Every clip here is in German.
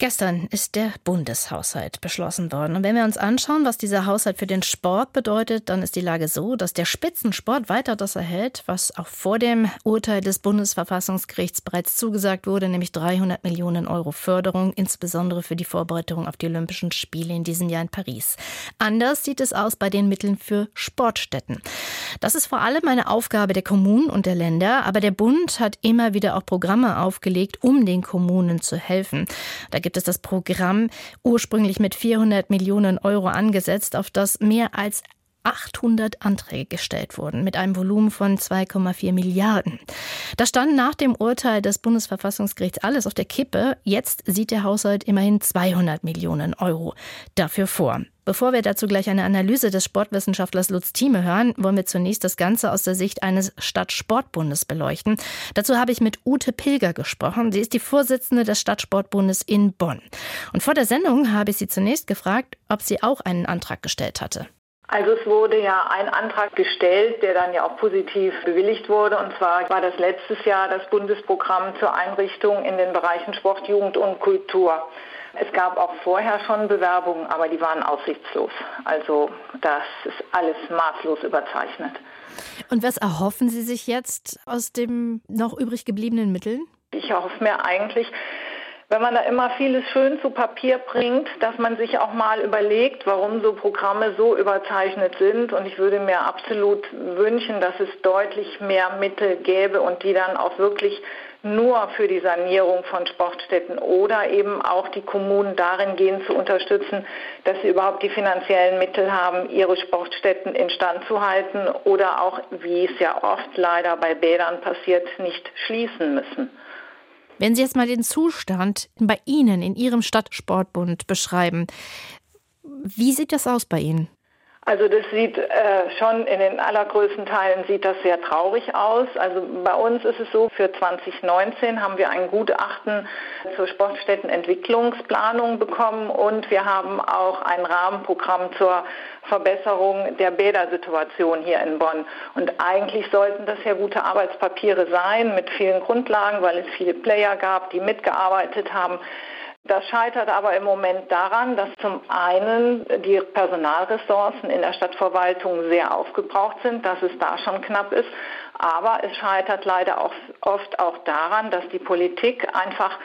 Gestern ist der Bundeshaushalt beschlossen worden. Und wenn wir uns anschauen, was dieser Haushalt für den Sport bedeutet, dann ist die Lage so, dass der Spitzensport weiter das erhält, was auch vor dem Urteil des Bundesverfassungsgerichts bereits zugesagt wurde, nämlich 300 Millionen Euro Förderung, insbesondere für die Vorbereitung auf die Olympischen Spiele in diesem Jahr in Paris. Anders sieht es aus bei den Mitteln für Sportstätten. Das ist vor allem eine Aufgabe der Kommunen und der Länder, aber der Bund hat immer wieder auch Programme aufgelegt, um den Kommunen zu helfen. Da gibt es das Programm ursprünglich mit 400 Millionen Euro angesetzt, auf das mehr als 800 Anträge gestellt wurden mit einem Volumen von 2,4 Milliarden. Da stand nach dem Urteil des Bundesverfassungsgerichts alles auf der Kippe. Jetzt sieht der Haushalt immerhin 200 Millionen Euro dafür vor. Bevor wir dazu gleich eine Analyse des Sportwissenschaftlers Lutz Thieme hören, wollen wir zunächst das Ganze aus der Sicht eines Stadtsportbundes beleuchten. Dazu habe ich mit Ute Pilger gesprochen. Sie ist die Vorsitzende des Stadtsportbundes in Bonn. Und vor der Sendung habe ich sie zunächst gefragt, ob sie auch einen Antrag gestellt hatte. Also es wurde ja ein Antrag gestellt, der dann ja auch positiv bewilligt wurde. Und zwar war das letztes Jahr das Bundesprogramm zur Einrichtung in den Bereichen Sport, Jugend und Kultur. Es gab auch vorher schon Bewerbungen, aber die waren aussichtslos. Also das ist alles maßlos überzeichnet. Und was erhoffen Sie sich jetzt aus den noch übrig gebliebenen Mitteln? Ich hoffe mir eigentlich, wenn man da immer vieles schön zu Papier bringt, dass man sich auch mal überlegt, warum so Programme so überzeichnet sind. Und ich würde mir absolut wünschen, dass es deutlich mehr Mittel gäbe und die dann auch wirklich nur für die Sanierung von Sportstätten oder eben auch die Kommunen darin gehen zu unterstützen, dass sie überhaupt die finanziellen Mittel haben, ihre Sportstätten instand zu halten oder auch, wie es ja oft leider bei Bädern passiert, nicht schließen müssen. Wenn Sie jetzt mal den Zustand bei Ihnen in Ihrem Stadtsportbund beschreiben, wie sieht das aus bei Ihnen? Also das sieht äh, schon in den allergrößten Teilen sieht das sehr traurig aus. Also bei uns ist es so, für 2019 haben wir ein Gutachten zur Sportstättenentwicklungsplanung bekommen und wir haben auch ein Rahmenprogramm zur Verbesserung der Bädersituation hier in Bonn. Und eigentlich sollten das ja gute Arbeitspapiere sein mit vielen Grundlagen, weil es viele Player gab, die mitgearbeitet haben. Das scheitert aber im Moment daran, dass zum einen die Personalressourcen in der Stadtverwaltung sehr aufgebraucht sind, dass es da schon knapp ist. Aber es scheitert leider auch oft auch daran, dass die Politik einfach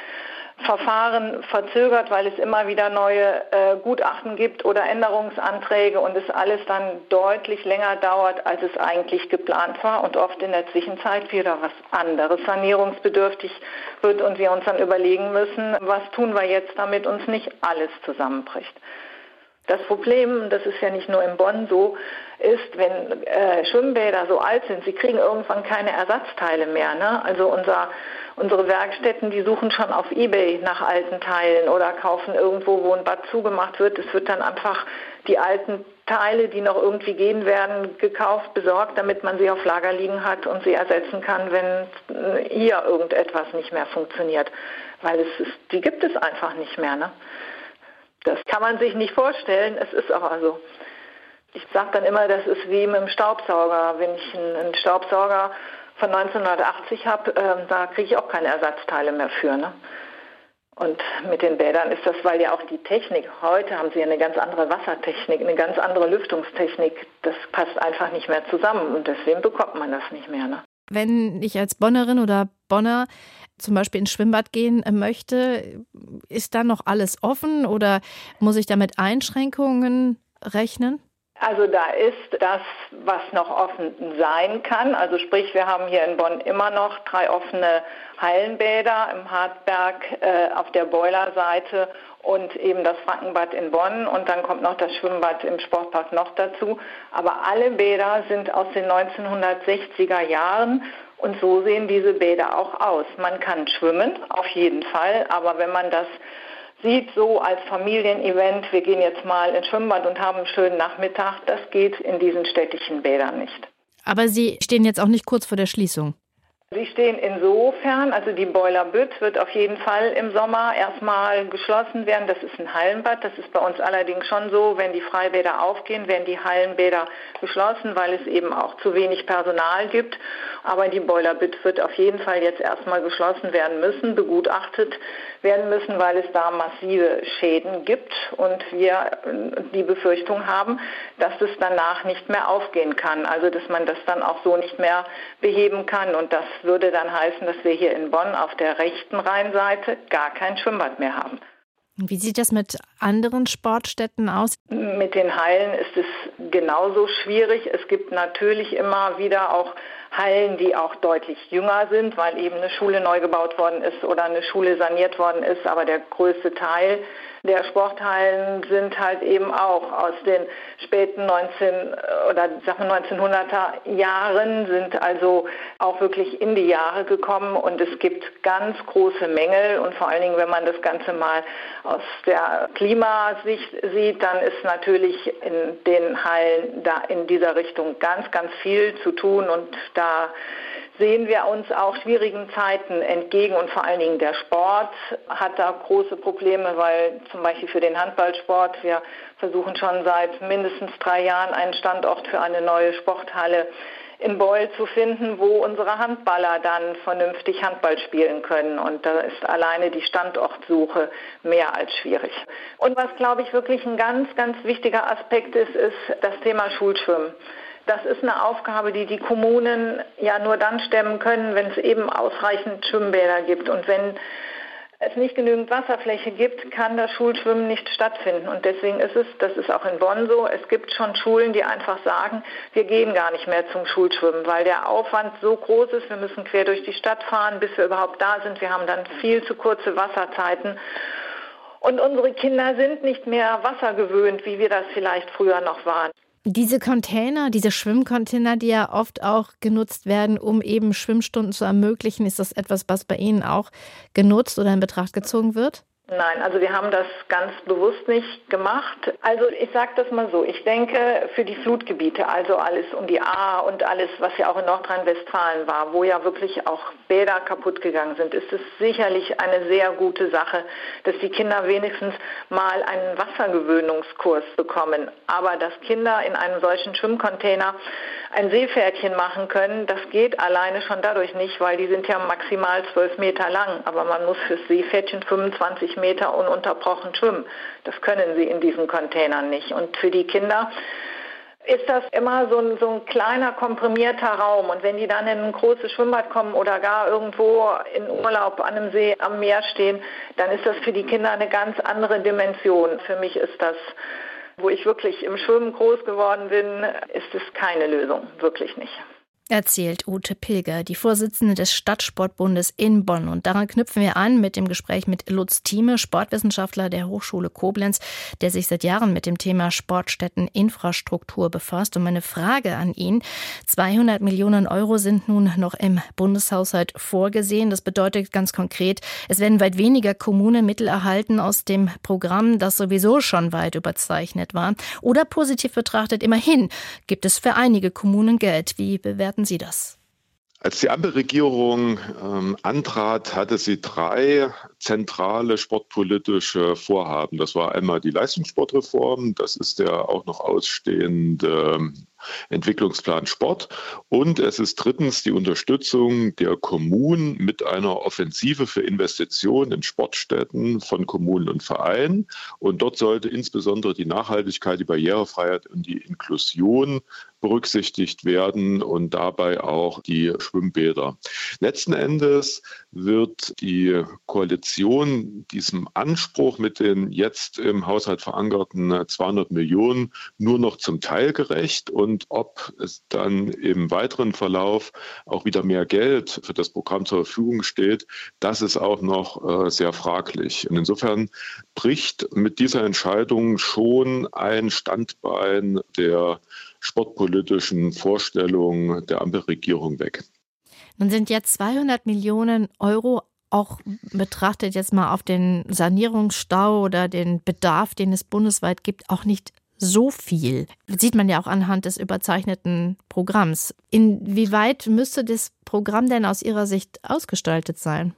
Verfahren verzögert, weil es immer wieder neue äh, Gutachten gibt oder Änderungsanträge und es alles dann deutlich länger dauert, als es eigentlich geplant war und oft in der Zwischenzeit wieder was anderes sanierungsbedürftig wird und wir uns dann überlegen müssen, was tun wir jetzt, damit uns nicht alles zusammenbricht. Das Problem, das ist ja nicht nur in Bonn so, ist, wenn äh, Schwimmbäder so alt sind, sie kriegen irgendwann keine Ersatzteile mehr. Ne? Also unser Unsere Werkstätten, die suchen schon auf Ebay nach alten Teilen oder kaufen irgendwo, wo ein Bad zugemacht wird. Es wird dann einfach die alten Teile, die noch irgendwie gehen werden, gekauft, besorgt, damit man sie auf Lager liegen hat und sie ersetzen kann, wenn hier irgendetwas nicht mehr funktioniert. Weil es ist, die gibt es einfach nicht mehr. Ne? Das kann man sich nicht vorstellen. Es ist aber so. Ich sage dann immer, das ist wie mit dem Staubsauger. Wenn ich einen Staubsauger von 1980 habe, äh, da kriege ich auch keine Ersatzteile mehr für. Ne? Und mit den Bädern ist das, weil ja auch die Technik, heute haben sie eine ganz andere Wassertechnik, eine ganz andere Lüftungstechnik, das passt einfach nicht mehr zusammen und deswegen bekommt man das nicht mehr. Ne? Wenn ich als Bonnerin oder Bonner zum Beispiel ins Schwimmbad gehen möchte, ist da noch alles offen oder muss ich da mit Einschränkungen rechnen? Also da ist das, was noch offen sein kann. Also sprich, wir haben hier in Bonn immer noch drei offene Hallenbäder im Hartberg äh, auf der Boilerseite und eben das Frankenbad in Bonn und dann kommt noch das Schwimmbad im Sportpark noch dazu. Aber alle Bäder sind aus den 1960er Jahren und so sehen diese Bäder auch aus. Man kann schwimmen, auf jeden Fall, aber wenn man das sieht so als Familienevent, wir gehen jetzt mal ins Schwimmbad und haben einen schönen Nachmittag, das geht in diesen städtischen Bädern nicht. Aber Sie stehen jetzt auch nicht kurz vor der Schließung. Sie stehen insofern, also die Boiler Bütt wird auf jeden Fall im Sommer erstmal geschlossen werden. Das ist ein Hallenbad. Das ist bei uns allerdings schon so, wenn die Freibäder aufgehen, werden die Hallenbäder geschlossen, weil es eben auch zu wenig Personal gibt. Aber die Boiler Bütt wird auf jeden Fall jetzt erstmal geschlossen werden müssen, begutachtet werden müssen, weil es da massive Schäden gibt und wir die Befürchtung haben, dass es danach nicht mehr aufgehen kann. Also dass man das dann auch so nicht mehr beheben kann. Und das würde dann heißen, dass wir hier in Bonn auf der rechten Rheinseite gar kein Schwimmbad mehr haben. Wie sieht das mit anderen Sportstätten aus? Mit den Hallen ist es genauso schwierig. Es gibt natürlich immer wieder auch Hallen, die auch deutlich jünger sind, weil eben eine Schule neu gebaut worden ist oder eine Schule saniert worden ist. Aber der größte Teil der Sporthallen sind halt eben auch aus den späten 19 oder sagen wir 1900er Jahren, sind also auch wirklich in die Jahre gekommen und es gibt ganz große Mängel. Und vor allen Dingen, wenn man das Ganze mal aus der Klimasicht sieht, dann ist natürlich in den Hallen da in dieser Richtung ganz, ganz viel zu tun. Und da sehen wir uns auch schwierigen Zeiten entgegen und vor allen Dingen der Sport hat da große Probleme, weil zum Beispiel für den Handballsport, wir versuchen schon seit mindestens drei Jahren einen Standort für eine neue Sporthalle in Beul zu finden, wo unsere Handballer dann vernünftig Handball spielen können. Und da ist alleine die Standortsuche mehr als schwierig. Und was, glaube ich, wirklich ein ganz, ganz wichtiger Aspekt ist, ist das Thema Schulschwimmen. Das ist eine Aufgabe, die die Kommunen ja nur dann stemmen können, wenn es eben ausreichend Schwimmbäder gibt. Und wenn es nicht genügend Wasserfläche gibt, kann das Schulschwimmen nicht stattfinden. Und deswegen ist es, das ist auch in Bonn so, es gibt schon Schulen, die einfach sagen, wir gehen gar nicht mehr zum Schulschwimmen, weil der Aufwand so groß ist, wir müssen quer durch die Stadt fahren, bis wir überhaupt da sind. Wir haben dann viel zu kurze Wasserzeiten. Und unsere Kinder sind nicht mehr wassergewöhnt, wie wir das vielleicht früher noch waren. Diese Container, diese Schwimmcontainer, die ja oft auch genutzt werden, um eben Schwimmstunden zu ermöglichen, ist das etwas, was bei Ihnen auch genutzt oder in Betracht gezogen wird? Nein, also wir haben das ganz bewusst nicht gemacht. Also ich sage das mal so, ich denke für die Flutgebiete, also alles um die A und alles, was ja auch in Nordrhein-Westfalen war, wo ja wirklich auch Bäder kaputt gegangen sind, ist es sicherlich eine sehr gute Sache, dass die Kinder wenigstens mal einen Wassergewöhnungskurs bekommen. Aber dass Kinder in einem solchen Schwimmcontainer ein Seepferdchen machen können, das geht alleine schon dadurch nicht, weil die sind ja maximal zwölf Meter lang. Aber man muss fürs Seepferdchen 25 Meter ununterbrochen schwimmen. Das können sie in diesen Containern nicht. Und für die Kinder ist das immer so ein, so ein kleiner komprimierter Raum. Und wenn die dann in ein großes Schwimmbad kommen oder gar irgendwo in Urlaub an einem See am Meer stehen, dann ist das für die Kinder eine ganz andere Dimension. Für mich ist das wo ich wirklich im Schwimmen groß geworden bin, ist es keine Lösung, wirklich nicht erzählt Ute Pilger, die Vorsitzende des Stadtsportbundes in Bonn. Und daran knüpfen wir an mit dem Gespräch mit Lutz Thieme, Sportwissenschaftler der Hochschule Koblenz, der sich seit Jahren mit dem Thema Sportstätteninfrastruktur befasst. Und meine Frage an ihn, 200 Millionen Euro sind nun noch im Bundeshaushalt vorgesehen. Das bedeutet ganz konkret, es werden weit weniger Kommunen Mittel erhalten aus dem Programm, das sowieso schon weit überzeichnet war. Oder positiv betrachtet, immerhin gibt es für einige Kommunen Geld. Wie bewerten bewerten Sie das? Als die Ampelregierung ähm, antrat, hatte sie drei zentrale sportpolitische Vorhaben. Das war einmal die Leistungssportreform, das ist der auch noch ausstehende Entwicklungsplan Sport. Und es ist drittens die Unterstützung der Kommunen mit einer Offensive für Investitionen in Sportstätten von Kommunen und Vereinen. Und dort sollte insbesondere die Nachhaltigkeit, die Barrierefreiheit und die Inklusion berücksichtigt werden und dabei auch die Schwimmbäder. Letzten Endes wird die Koalition diesem Anspruch mit den jetzt im Haushalt verankerten 200 Millionen nur noch zum Teil gerecht und und ob es dann im weiteren Verlauf auch wieder mehr Geld für das Programm zur Verfügung steht, das ist auch noch äh, sehr fraglich. Und insofern bricht mit dieser Entscheidung schon ein Standbein der sportpolitischen Vorstellungen der Ampelregierung weg. Nun sind jetzt 200 Millionen Euro auch betrachtet jetzt mal auf den Sanierungsstau oder den Bedarf, den es bundesweit gibt, auch nicht so viel. Das sieht man ja auch anhand des überzeichneten Programms. Inwieweit müsste das Programm denn aus Ihrer Sicht ausgestaltet sein?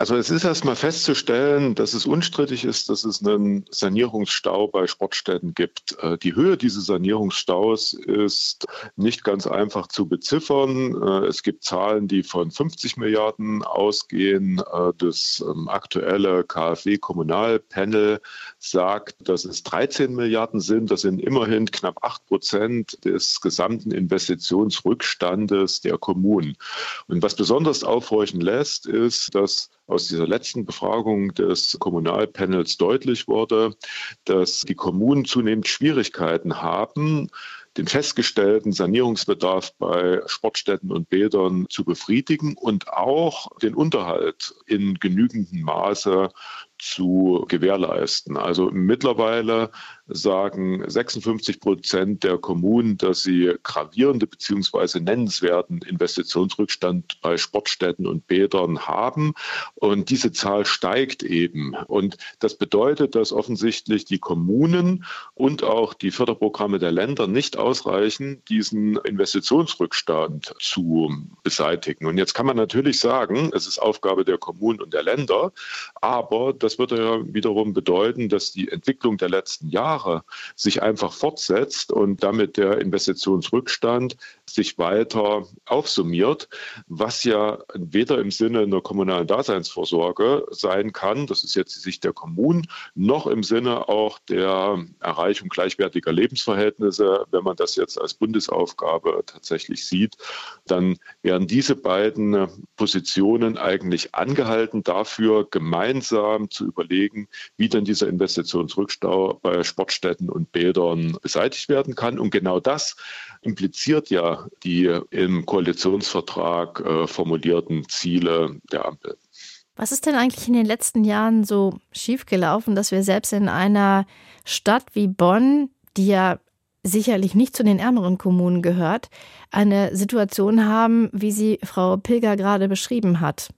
Also es ist erstmal festzustellen, dass es unstrittig ist, dass es einen Sanierungsstau bei Sportstätten gibt. Äh, die Höhe dieses Sanierungsstaus ist nicht ganz einfach zu beziffern. Äh, es gibt Zahlen, die von 50 Milliarden ausgehen. Äh, das ähm, aktuelle KfW-Kommunalpanel sagt, dass es 13 Milliarden sind. Das sind immerhin knapp 8 Prozent des gesamten Investitionsrückstandes der Kommunen. Und was besonders aufhorchen lässt, ist, dass aus dieser letzten Befragung des Kommunalpanels deutlich wurde, dass die Kommunen zunehmend Schwierigkeiten haben, den festgestellten Sanierungsbedarf bei Sportstätten und Bädern zu befriedigen und auch den Unterhalt in genügendem Maße zu gewährleisten. Also mittlerweile sagen 56 Prozent der Kommunen, dass sie gravierende bzw. nennenswerten Investitionsrückstand bei Sportstätten und Bädern haben. Und diese Zahl steigt eben. Und das bedeutet, dass offensichtlich die Kommunen und auch die Förderprogramme der Länder nicht ausreichen, diesen Investitionsrückstand zu beseitigen. Und jetzt kann man natürlich sagen, es ist Aufgabe der Kommunen und der Länder, aber das würde ja wiederum bedeuten, dass die Entwicklung der letzten Jahre sich einfach fortsetzt und damit der Investitionsrückstand sich weiter aufsummiert, was ja weder im Sinne einer kommunalen Daseinsvorsorge sein kann, das ist jetzt die Sicht der Kommunen, noch im Sinne auch der Erreichung gleichwertiger Lebensverhältnisse, wenn man das jetzt als Bundesaufgabe tatsächlich sieht, dann werden diese beiden Positionen eigentlich angehalten, dafür gemeinsam zu überlegen, wie denn dieser Investitionsrückstau bei Sportstätten und Bädern beseitigt werden kann. Und genau das impliziert ja die im Koalitionsvertrag äh, formulierten Ziele der Ampel. Was ist denn eigentlich in den letzten Jahren so schiefgelaufen, dass wir selbst in einer Stadt wie Bonn, die ja sicherlich nicht zu den ärmeren Kommunen gehört, eine Situation haben, wie sie Frau Pilger gerade beschrieben hat?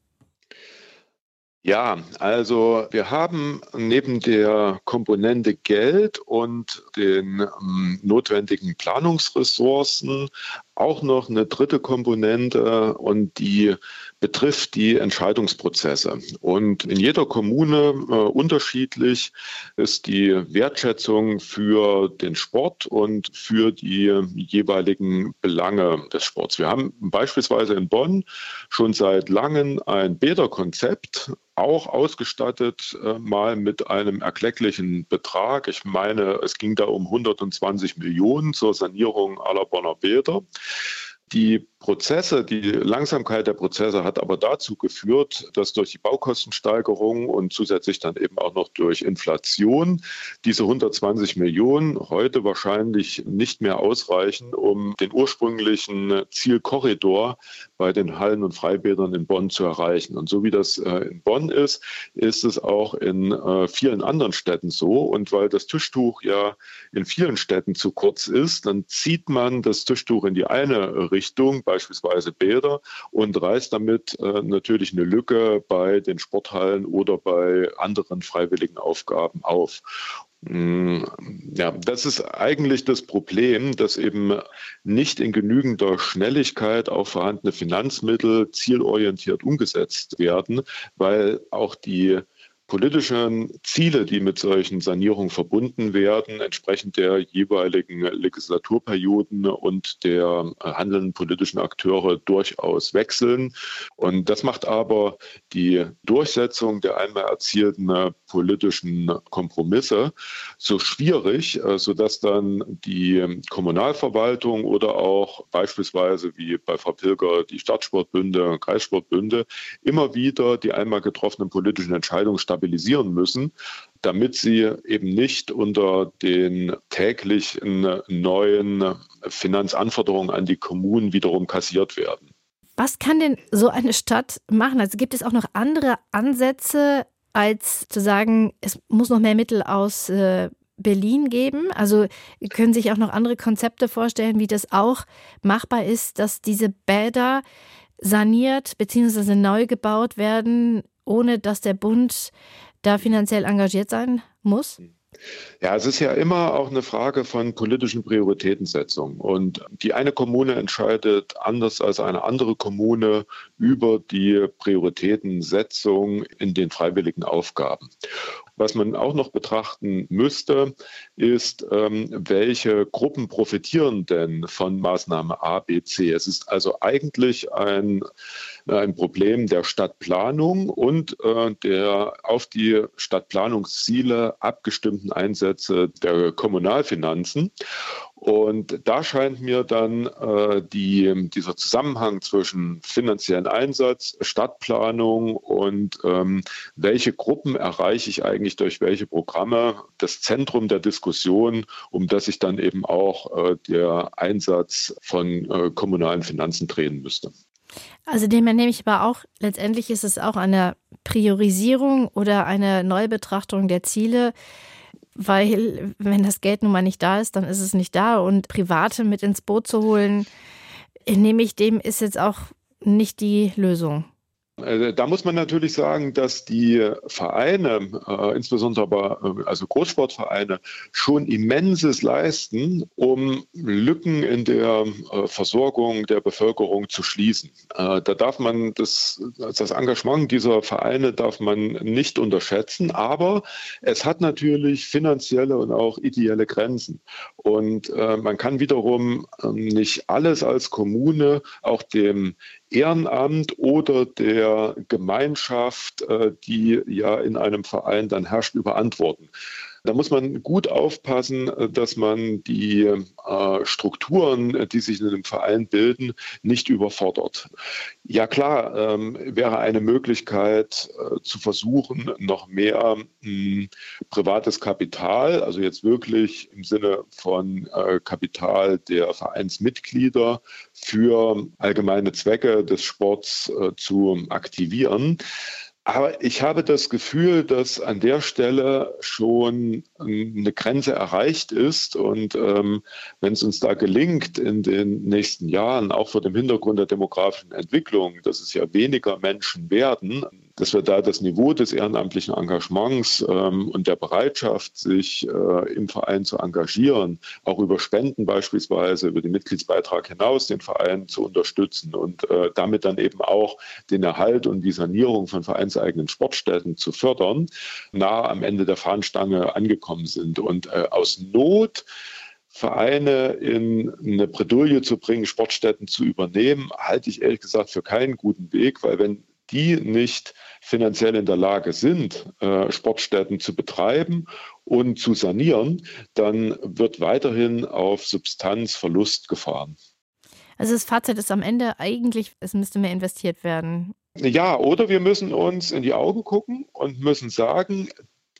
Ja, also wir haben neben der Komponente Geld und den ähm, notwendigen Planungsressourcen auch noch eine dritte Komponente und die betrifft die Entscheidungsprozesse. Und in jeder Kommune äh, unterschiedlich ist die Wertschätzung für den Sport und für die jeweiligen Belange des Sports. Wir haben beispielsweise in Bonn schon seit langem ein Bäderkonzept, auch ausgestattet äh, mal mit einem erklecklichen Betrag. Ich meine, es ging da um 120 Millionen zur Sanierung aller Bonner Bäder. Die Prozesse, die Langsamkeit der Prozesse hat aber dazu geführt, dass durch die Baukostensteigerung und zusätzlich dann eben auch noch durch Inflation diese 120 Millionen heute wahrscheinlich nicht mehr ausreichen, um den ursprünglichen Zielkorridor bei den Hallen und Freibädern in Bonn zu erreichen. Und so wie das äh, in Bonn ist, ist es auch in äh, vielen anderen Städten so. Und weil das Tischtuch ja in vielen Städten zu kurz ist, dann zieht man das Tischtuch in die eine Richtung, beispielsweise Bäder, und reißt damit äh, natürlich eine Lücke bei den Sporthallen oder bei anderen freiwilligen Aufgaben auf. Mm, ja, das ist eigentlich das Problem, dass eben nicht in genügender Schnelligkeit auch vorhandene Finanzmittel zielorientiert umgesetzt werden, weil auch die politischen Ziele, die mit solchen Sanierungen verbunden werden, entsprechend der jeweiligen Legislaturperioden und der handelnden politischen Akteure durchaus wechseln. Und das macht aber die Durchsetzung der einmal erzielten politischen Kompromisse so schwierig, äh, sodass dann die Kommunalverwaltung oder auch beispielsweise wie bei Frau Pilger die Stadtsportbünde, Kreissportbünde immer wieder die einmal getroffenen politischen Entscheidungen stabilisieren müssen, damit sie eben nicht unter den täglichen neuen Finanzanforderungen an die Kommunen wiederum kassiert werden. Was kann denn so eine Stadt machen? Also gibt es auch noch andere Ansätze, als zu sagen, es muss noch mehr Mittel aus äh, Berlin geben? Also können sich auch noch andere Konzepte vorstellen, wie das auch machbar ist, dass diese Bäder saniert bzw. neu gebaut werden, ohne dass der Bund da finanziell engagiert sein muss? Ja, es ist ja immer auch eine Frage von politischen Prioritätensetzung. Und die eine Kommune entscheidet anders als eine andere Kommune über die Prioritätensetzung in den freiwilligen Aufgaben. Was man auch noch betrachten müsste, ist, ähm, welche Gruppen profitieren denn von Maßnahme A, B, C. Es ist also eigentlich ein, ein Problem der Stadtplanung und äh, der auf die Stadtplanungsziele abgestimmten Einsätze der Kommunalfinanzen. Und da scheint mir dann äh, die, dieser Zusammenhang zwischen finanziellen Einsatz, Stadtplanung und ähm, welche Gruppen erreiche ich eigentlich durch welche Programme, das Zentrum der Diskussion, um das sich dann eben auch äh, der Einsatz von äh, kommunalen Finanzen drehen müsste. Also dem nehme ich aber auch, letztendlich ist es auch eine Priorisierung oder eine Neubetrachtung der Ziele weil wenn das Geld nun mal nicht da ist, dann ist es nicht da und Private mit ins Boot zu holen, nehme ich dem, ist jetzt auch nicht die Lösung. Also da muss man natürlich sagen, dass die Vereine, äh, insbesondere aber äh, also Großsportvereine, schon immenses leisten, um Lücken in der äh, Versorgung der Bevölkerung zu schließen. Äh, da darf man das, das Engagement dieser Vereine darf man nicht unterschätzen, aber es hat natürlich finanzielle und auch ideelle Grenzen. Und äh, man kann wiederum ähm, nicht alles als Kommune auch dem Ehrenamt oder der Gemeinschaft, äh, die ja in einem Verein dann herrscht, überantworten. Da muss man gut aufpassen, äh, dass man die äh, Strukturen, die sich in einem Verein bilden, nicht überfordert. Ja klar, ähm, wäre eine Möglichkeit äh, zu versuchen, noch mehr hm, privates Kapital, also jetzt wirklich im Sinne von äh, Kapital der Vereinsmitglieder für allgemeine Zwecke des Sports äh, zu aktivieren. Aber ich habe das Gefühl, dass an der Stelle schon eine Grenze erreicht ist. Und ähm, wenn es uns da gelingt, in den nächsten Jahren, auch vor dem Hintergrund der demografischen Entwicklung, dass es ja weniger Menschen werden, dass wir da das Niveau des ehrenamtlichen Engagements ähm, und der Bereitschaft, sich äh, im Verein zu engagieren, auch über Spenden beispielsweise, über den Mitgliedsbeitrag hinaus den Verein zu unterstützen und äh, damit dann eben auch den Erhalt und die Sanierung von vereinseigenen Sportstätten zu fördern, nah am Ende der Fahnenstange angekommen sind. Und äh, aus Not Vereine in eine Bredouille zu bringen, Sportstätten zu übernehmen, halte ich ehrlich gesagt für keinen guten Weg, weil wenn die nicht finanziell in der Lage sind, äh, Sportstätten zu betreiben und zu sanieren, dann wird weiterhin auf Substanzverlust gefahren. Also das Fazit ist am Ende eigentlich, es müsste mehr investiert werden. Ja, oder wir müssen uns in die Augen gucken und müssen sagen,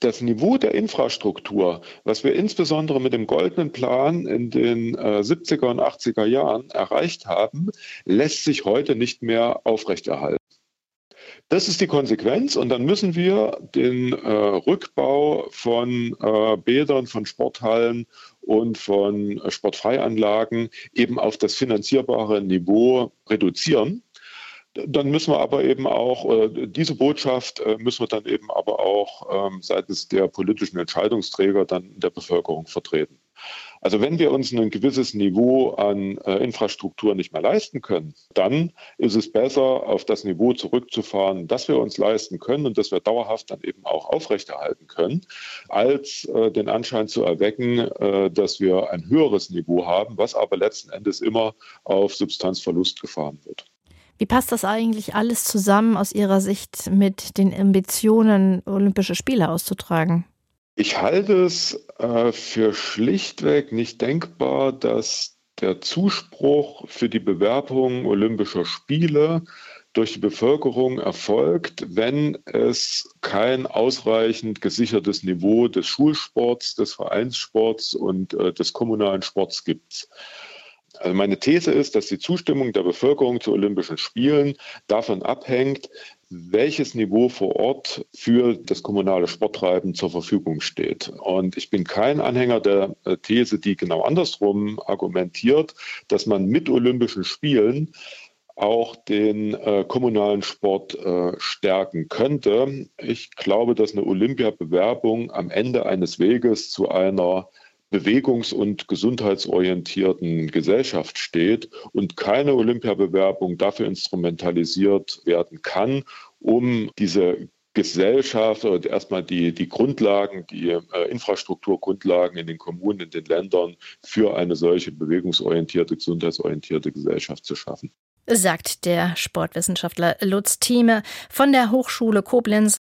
das Niveau der Infrastruktur, was wir insbesondere mit dem goldenen Plan in den äh, 70er und 80er Jahren erreicht haben, lässt sich heute nicht mehr aufrechterhalten. Das ist die Konsequenz und dann müssen wir den äh, Rückbau von äh, Bädern, von Sporthallen und von äh, Sportfreianlagen eben auf das finanzierbare Niveau reduzieren. Dann müssen wir aber eben auch, diese Botschaft äh, müssen wir dann eben aber auch ähm, seitens der politischen Entscheidungsträger dann der Bevölkerung vertreten. Also wenn wir uns ein gewisses Niveau an äh, Infrastruktur nicht mehr leisten können, dann ist es besser, auf das Niveau zurückzufahren, das wir uns leisten können und das wir dauerhaft dann eben auch aufrechterhalten können, als äh, den Anschein zu erwecken, äh, dass wir ein höheres Niveau haben, was aber letzten Endes immer auf Substanzverlust gefahren wird. Wie passt das eigentlich alles zusammen aus Ihrer Sicht mit den Ambitionen, Olympische Spiele auszutragen? Ich halte es äh, für schlichtweg nicht denkbar, dass der Zuspruch für die Bewerbung Olympischer Spiele durch die Bevölkerung erfolgt, wenn es kein ausreichend gesichertes Niveau des Schulsports, des Vereinssports und äh, des kommunalen Sports gibt. Also meine These ist, dass die Zustimmung der Bevölkerung zu Olympischen Spielen davon abhängt, welches Niveau vor Ort für das kommunale Sporttreiben zur Verfügung steht. Und ich bin kein Anhänger der äh, These, die genau andersrum argumentiert, dass man mit Olympischen Spielen auch den äh, kommunalen Sport äh, stärken könnte. Ich glaube, dass eine Olympiabewerbung am Ende eines Weges zu einer bewegungs- und gesundheitsorientierten Gesellschaft steht und keine Olympiabewerbung dafür instrumentalisiert werden kann, um diese Gesellschaft oder erstmal die, die Grundlagen, die äh, Infrastrukturgrundlagen in den Kommunen, in den Ländern für eine solche bewegungsorientierte, gesundheitsorientierte Gesellschaft zu schaffen. Sagt der Sportwissenschaftler Lutz Thieme von der Hochschule Koblenz